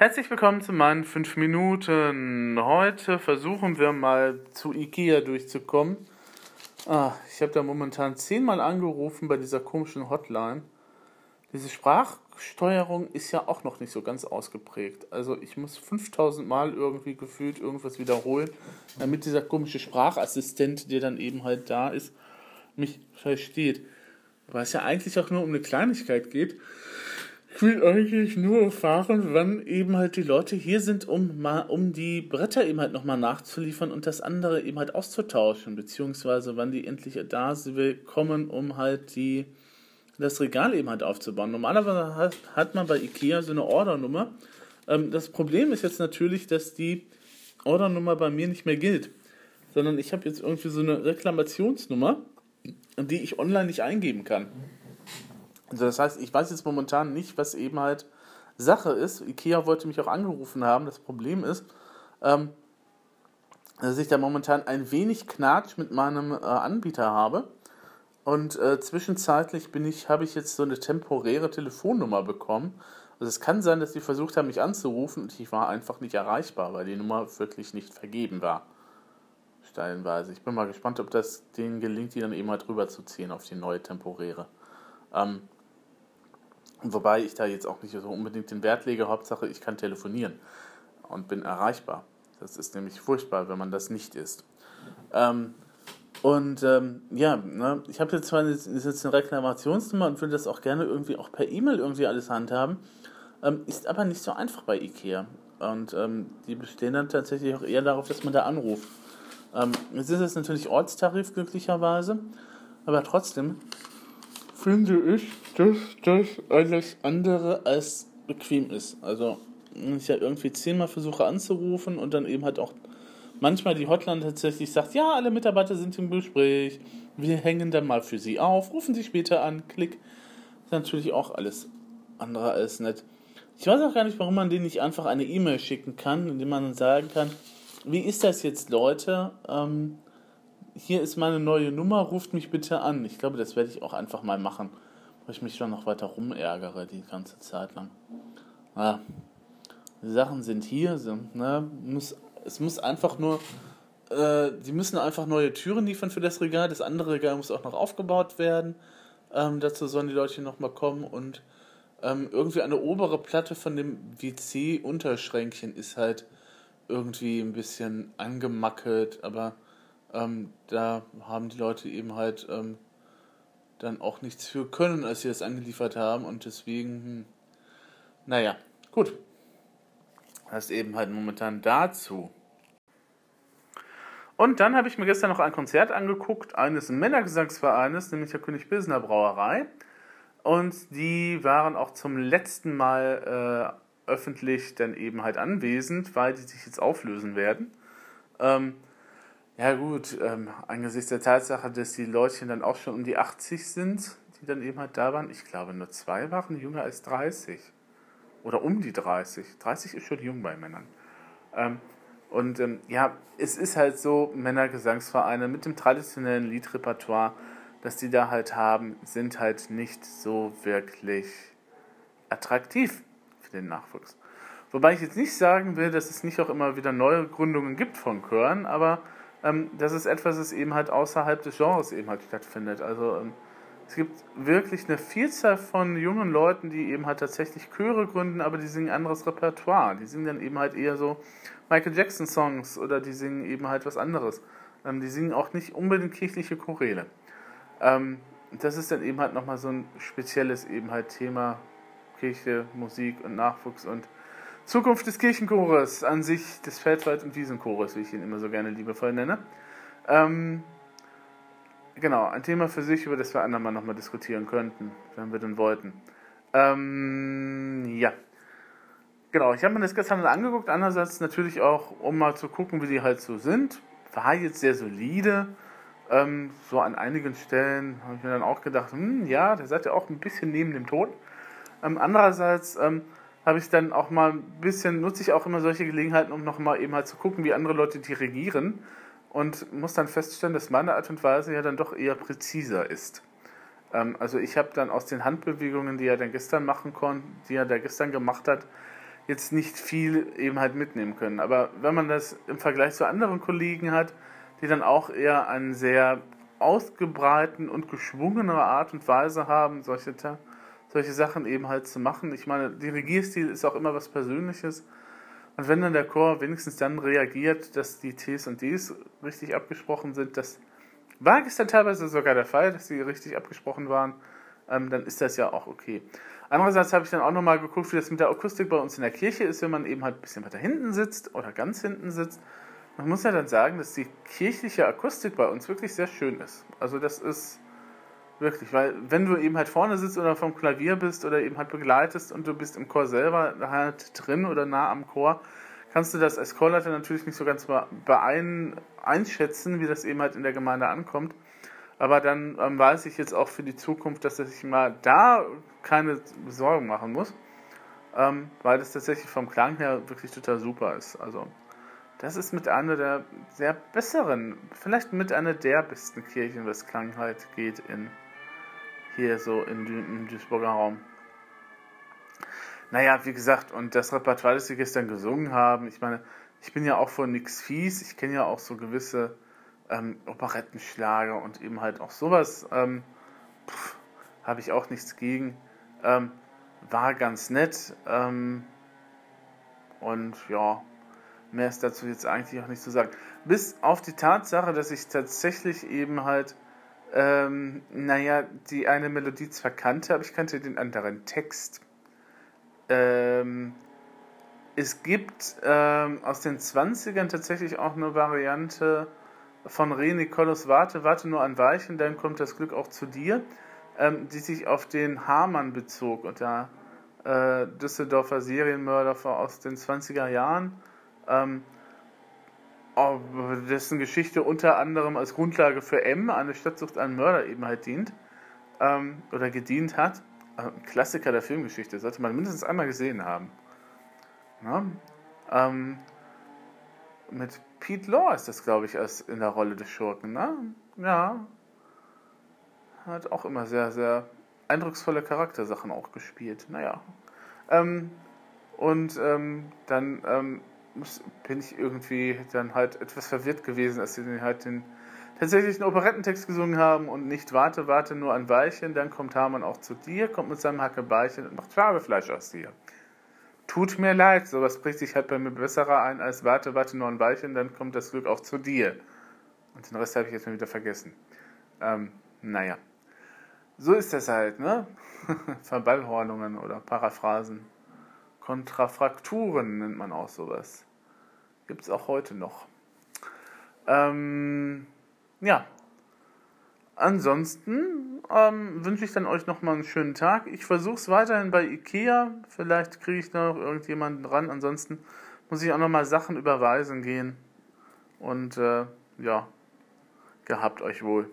Herzlich willkommen zu meinen 5 Minuten. Heute versuchen wir mal zu Ikea durchzukommen. Ah, ich habe da momentan zehnmal angerufen bei dieser komischen Hotline. Diese Sprachsteuerung ist ja auch noch nicht so ganz ausgeprägt. Also ich muss 5000 Mal irgendwie gefühlt irgendwas wiederholen, damit dieser komische Sprachassistent, der dann eben halt da ist, mich versteht. Weil es ja eigentlich auch nur um eine Kleinigkeit geht. Ich will eigentlich nur erfahren, wann eben halt die Leute hier sind, um mal, um die Bretter eben halt nochmal nachzuliefern und das andere eben halt auszutauschen, beziehungsweise wann die endlich da kommen, um halt die, das Regal eben halt aufzubauen. Normalerweise hat, hat man bei Ikea so eine Ordernummer. Ähm, das Problem ist jetzt natürlich, dass die Ordernummer bei mir nicht mehr gilt, sondern ich habe jetzt irgendwie so eine Reklamationsnummer, die ich online nicht eingeben kann. Also das heißt, ich weiß jetzt momentan nicht, was eben halt Sache ist. Ikea wollte mich auch angerufen haben. Das Problem ist, ähm, dass ich da momentan ein wenig Knatsch mit meinem äh, Anbieter habe. Und äh, zwischenzeitlich bin ich, habe ich jetzt so eine temporäre Telefonnummer bekommen. Also es kann sein, dass sie versucht haben, mich anzurufen und ich war einfach nicht erreichbar, weil die Nummer wirklich nicht vergeben war. Stellenweise. Ich bin mal gespannt, ob das denen gelingt, die dann eben halt rüberzuziehen auf die neue temporäre. Ähm, Wobei ich da jetzt auch nicht so unbedingt den Wert lege. Hauptsache, ich kann telefonieren und bin erreichbar. Das ist nämlich furchtbar, wenn man das nicht ist. Ähm, und ähm, ja, ne, ich habe jetzt zwar eine, jetzt eine Reklamationsnummer und würde das auch gerne irgendwie auch per E-Mail irgendwie alles handhaben. Ähm, ist aber nicht so einfach bei IKEA. Und ähm, die bestehen dann tatsächlich auch eher darauf, dass man da anruft. Ähm, jetzt ist es natürlich Ortstarif glücklicherweise, aber trotzdem finde ich, dass das alles andere als bequem ist. Also, ich ja irgendwie zehnmal versuche anzurufen und dann eben halt auch manchmal die Hotline tatsächlich sagt, ja, alle Mitarbeiter sind im Gespräch, wir hängen dann mal für Sie auf, rufen Sie später an, klick. ist natürlich auch alles andere als nett. Ich weiß auch gar nicht, warum man denen nicht einfach eine E-Mail schicken kann, indem man dann sagen kann, wie ist das jetzt, Leute? Ähm, hier ist meine neue Nummer, ruft mich bitte an. Ich glaube, das werde ich auch einfach mal machen, weil ich mich schon noch weiter rumärgere die ganze Zeit lang. Ja, die Sachen sind hier, sind, ne, muss, es muss einfach nur, äh, die müssen einfach neue Türen liefern für das Regal. Das andere Regal muss auch noch aufgebaut werden. Ähm, dazu sollen die Leute nochmal kommen und ähm, irgendwie eine obere Platte von dem WC-Unterschränkchen ist halt irgendwie ein bisschen angemackelt, aber ähm, da haben die Leute eben halt ähm, dann auch nichts für können, als sie das angeliefert haben und deswegen, hm, naja, gut. Das eben halt momentan dazu. Und dann habe ich mir gestern noch ein Konzert angeguckt, eines Männergesangsvereines, nämlich der König Pilsner Brauerei. Und die waren auch zum letzten Mal äh, öffentlich dann eben halt anwesend, weil die sich jetzt auflösen werden. Ähm, ja gut, ähm, angesichts der Tatsache, dass die Leute dann auch schon um die 80 sind, die dann eben halt da waren, ich glaube nur zwei waren jünger als 30. Oder um die 30. 30 ist schon jung bei Männern. Ähm, und ähm, ja, es ist halt so, Männergesangsvereine mit dem traditionellen Liedrepertoire, das die da halt haben, sind halt nicht so wirklich attraktiv für den Nachwuchs. Wobei ich jetzt nicht sagen will, dass es nicht auch immer wieder neue Gründungen gibt von Chören, aber ähm, das ist etwas, das eben halt außerhalb des Genres eben halt stattfindet. Also ähm, es gibt wirklich eine Vielzahl von jungen Leuten, die eben halt tatsächlich Chöre gründen, aber die singen anderes Repertoire. Die singen dann eben halt eher so Michael Jackson Songs oder die singen eben halt was anderes. Ähm, die singen auch nicht unbedingt kirchliche Choräle. Ähm, das ist dann eben halt nochmal so ein spezielles eben halt Thema Kirche, Musik und Nachwuchs und Zukunft des Kirchenchores an sich, des Feldwald- und Wiesenchores, wie ich ihn immer so gerne liebevoll nenne. Ähm, genau, ein Thema für sich, über das wir andermal nochmal diskutieren könnten, wenn wir denn wollten. Ähm, ja. Genau, ich habe mir das gestern angeguckt, andererseits natürlich auch, um mal zu gucken, wie die halt so sind. War jetzt sehr solide. Ähm, so an einigen Stellen habe ich mir dann auch gedacht, hm, ja, da seid ihr auch ein bisschen neben dem Tod. Ähm, andererseits ähm, habe ich dann auch mal ein bisschen, nutze ich auch immer solche Gelegenheiten, um nochmal eben halt zu gucken, wie andere Leute dirigieren und muss dann feststellen, dass meine Art und Weise ja dann doch eher präziser ist. Ähm, also ich habe dann aus den Handbewegungen, die er dann gestern machen konnte, die er da gestern gemacht hat, jetzt nicht viel eben halt mitnehmen können. Aber wenn man das im Vergleich zu anderen Kollegen hat, die dann auch eher einen sehr ausgebreiten und geschwungenere Art und Weise haben, solche, solche Sachen eben halt zu machen. Ich meine, Dirigierstil ist auch immer was Persönliches. Und wenn dann der Chor wenigstens dann reagiert, dass die Ts und Ds richtig abgesprochen sind, das war gestern teilweise sogar der Fall, dass sie richtig abgesprochen waren, ähm, dann ist das ja auch okay. Andererseits habe ich dann auch nochmal geguckt, wie das mit der Akustik bei uns in der Kirche ist, wenn man eben halt ein bisschen weiter hinten sitzt oder ganz hinten sitzt. Man muss ja dann sagen, dass die kirchliche Akustik bei uns wirklich sehr schön ist. Also das ist wirklich, weil wenn du eben halt vorne sitzt oder vom Klavier bist oder eben halt begleitest und du bist im Chor selber halt drin oder nah am Chor, kannst du das als Chorleiter natürlich nicht so ganz beein, einschätzen, wie das eben halt in der Gemeinde ankommt. Aber dann ähm, weiß ich jetzt auch für die Zukunft, dass ich mal da keine Sorgen machen muss, ähm, weil das tatsächlich vom Klang her wirklich total super ist. Also das ist mit einer der sehr besseren, vielleicht mit einer der besten Kirchen, was Klang halt geht in hier so in, im Duisburger Raum. Naja, wie gesagt, und das Repertoire, das sie gestern gesungen haben, ich meine, ich bin ja auch von nix fies, ich kenne ja auch so gewisse ähm, Operettenschlager und eben halt auch sowas, ähm, habe ich auch nichts gegen. Ähm, war ganz nett ähm, und ja, mehr ist dazu jetzt eigentlich auch nicht zu sagen. Bis auf die Tatsache, dass ich tatsächlich eben halt, ähm, naja, die eine Melodie zwar kannte, aber ich kannte den anderen Text. Ähm, es gibt ähm, aus den 20ern tatsächlich auch eine Variante von René Kollos Warte, warte nur ein Weichen, dann kommt das Glück auch zu dir, ähm, die sich auf den Hamann bezog und der äh, Düsseldorfer Serienmörder aus den 20er Jahren, ähm, dessen Geschichte unter anderem als Grundlage für M, eine Stadtsucht an Mörder eben halt dient ähm, oder gedient hat. Ein Klassiker der Filmgeschichte, sollte man mindestens einmal gesehen haben. Ja? Ähm, mit Pete Law ist das, glaube ich, als in der Rolle des Schurken, ne? Ja. Hat auch immer sehr, sehr eindrucksvolle Charaktersachen auch gespielt. Naja. Ähm, und ähm, dann ähm, bin ich irgendwie dann halt etwas verwirrt gewesen, als sie halt den tatsächlichen Operettentext gesungen haben und nicht Warte, warte nur ein Weilchen, dann kommt Hamann auch zu dir, kommt mit seinem Hackebeilchen und macht Schwabefleisch aus dir tut mir leid, sowas bricht sich halt bei mir besserer ein als warte, warte nur ein Weilchen, dann kommt das Glück auch zu dir. Und den Rest habe ich jetzt mal wieder vergessen. Ähm, naja. So ist das halt, ne? Verballhornungen oder Paraphrasen. Kontrafrakturen nennt man auch sowas. Gibt es auch heute noch. Ähm, ja, Ansonsten ähm, wünsche ich dann euch nochmal einen schönen Tag. Ich versuche es weiterhin bei Ikea. Vielleicht kriege ich da noch irgendjemanden dran. Ansonsten muss ich auch nochmal Sachen überweisen gehen. Und äh, ja, gehabt euch wohl.